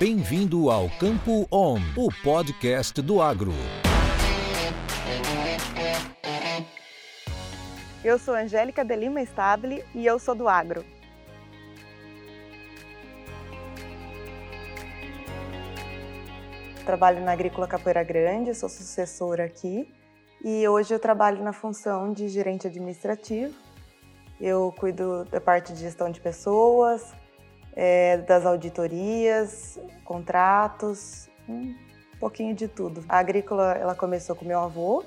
Bem-vindo ao Campo On, o podcast do agro. Eu sou Angélica de Lima Stable e eu sou do agro. Trabalho na Agrícola Capoeira Grande, sou sucessora aqui e hoje eu trabalho na função de gerente administrativo. Eu cuido da parte de gestão de pessoas, é, das auditorias, contratos, um pouquinho de tudo. A agrícola ela começou com meu avô.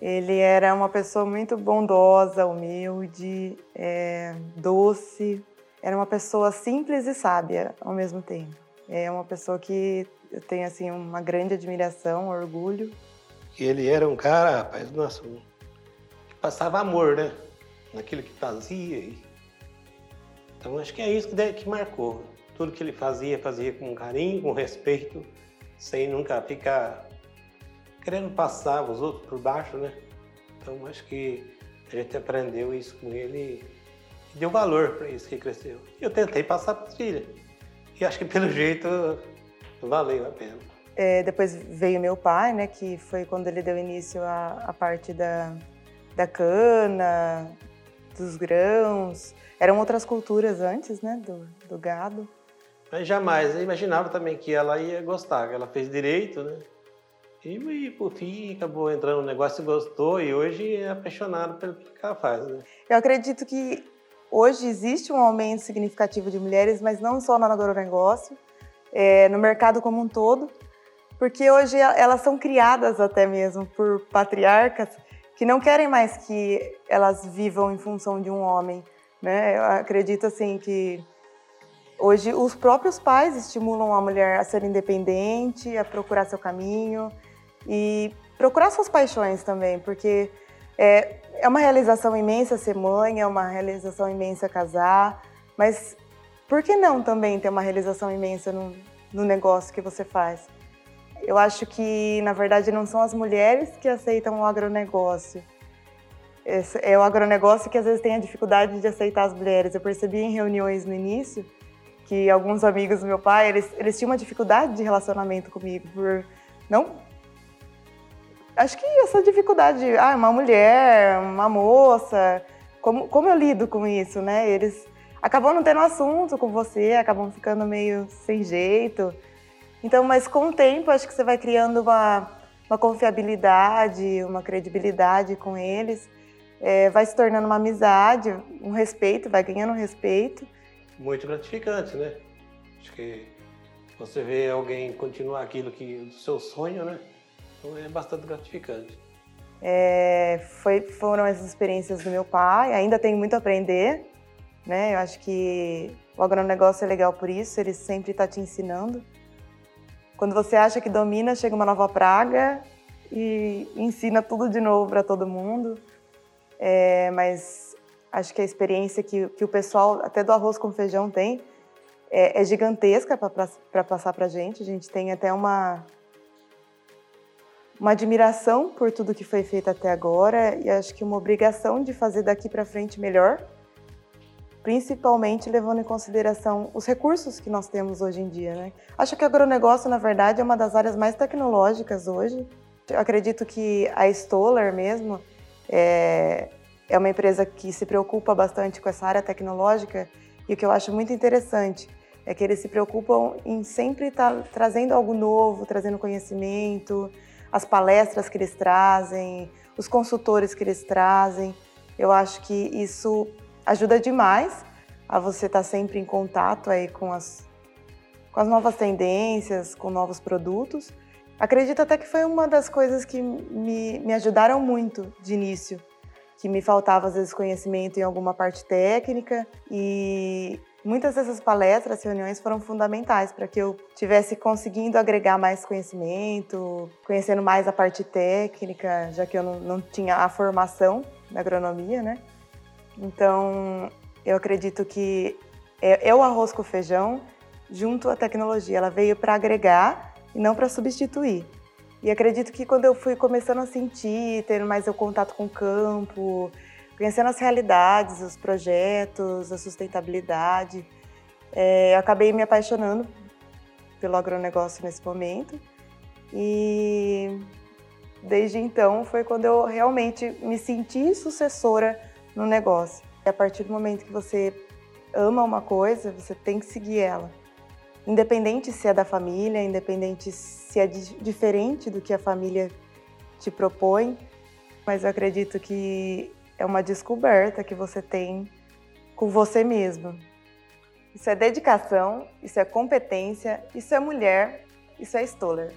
Ele era uma pessoa muito bondosa, humilde, é, doce. Era uma pessoa simples e sábia ao mesmo tempo. É uma pessoa que eu tenho assim uma grande admiração, orgulho. Ele era um cara, rapaz, nossa, que passava amor, né? Naquilo que fazia. Então acho que é isso que, marcou. Tudo que ele fazia, fazia com carinho, com respeito, sem nunca ficar querendo passar os outros por baixo, né? Então acho que a gente aprendeu isso com ele e deu valor para isso que cresceu. Eu tentei passar para as filhas. E acho que pelo jeito valeu a pena. É, depois veio meu pai, né, que foi quando ele deu início à, à parte da, da cana, dos grãos. Eram outras culturas antes, né, do, do gado. Mas jamais, eu imaginava também que ela ia gostar, ela fez direito, né? E, e por fim acabou entrando no negócio e gostou e hoje é apaixonado pelo que ela faz, né? Eu acredito que hoje existe um aumento significativo de mulheres, mas não só no agronegócio, é, no mercado como um todo, porque hoje elas são criadas até mesmo por patriarcas que não querem mais que elas vivam em função de um homem, né? Eu acredito assim que hoje os próprios pais estimulam a mulher a ser independente, a procurar seu caminho e procurar suas paixões também, porque é, é uma realização imensa ser mãe, é uma realização imensa casar, mas por que não também ter uma realização imensa no, no negócio que você faz? Eu acho que, na verdade, não são as mulheres que aceitam o agronegócio. É o agronegócio que às vezes tem a dificuldade de aceitar as mulheres. Eu percebi em reuniões no início que alguns amigos do meu pai, eles, eles tinham uma dificuldade de relacionamento comigo por não acho que essa dificuldade, ah, uma mulher, uma moça, como, como eu lido com isso, né? Eles acabam não tendo assunto com você, acabam ficando meio sem jeito. Então, mas com o tempo, acho que você vai criando uma, uma confiabilidade, uma credibilidade com eles, é, vai se tornando uma amizade, um respeito, vai ganhando um respeito. Muito gratificante, né? Acho que você vê alguém continuar aquilo que do seu sonho, né? Então é bastante gratificante. É, foi, foram essas experiências do meu pai, ainda tenho muito a aprender, né? Eu acho que o agronegócio é legal por isso, ele sempre está te ensinando. Quando você acha que domina, chega uma nova praga e ensina tudo de novo para todo mundo. É, mas acho que a experiência que, que o pessoal, até do arroz com feijão, tem é, é gigantesca para passar para gente. A gente tem até uma uma admiração por tudo que foi feito até agora e acho que uma obrigação de fazer daqui para frente melhor, principalmente levando em consideração os recursos que nós temos hoje em dia. Né? Acho que o agronegócio, na verdade, é uma das áreas mais tecnológicas hoje. Eu acredito que a Stoller mesmo é, é uma empresa que se preocupa bastante com essa área tecnológica e o que eu acho muito interessante é que eles se preocupam em sempre estar tá trazendo algo novo, trazendo conhecimento, as palestras que eles trazem, os consultores que eles trazem. Eu acho que isso ajuda demais a você estar sempre em contato aí com as, com as novas tendências, com novos produtos. Acredito até que foi uma das coisas que me, me ajudaram muito de início, que me faltava às vezes conhecimento em alguma parte técnica e Muitas dessas palestras, reuniões foram fundamentais para que eu tivesse conseguindo agregar mais conhecimento, conhecendo mais a parte técnica, já que eu não, não tinha a formação na agronomia, né? Então, eu acredito que é, é o arroz com feijão junto à tecnologia. Ela veio para agregar e não para substituir. E acredito que quando eu fui começando a sentir, tendo mais o contato com o campo, conhecendo as realidades, os projetos, a sustentabilidade. É, eu acabei me apaixonando pelo agronegócio nesse momento. E desde então foi quando eu realmente me senti sucessora no negócio. E a partir do momento que você ama uma coisa, você tem que seguir ela. Independente se é da família, independente se é diferente do que a família te propõe, mas eu acredito que é uma descoberta que você tem com você mesmo. Isso é dedicação, isso é competência, isso é mulher, isso é Stoller.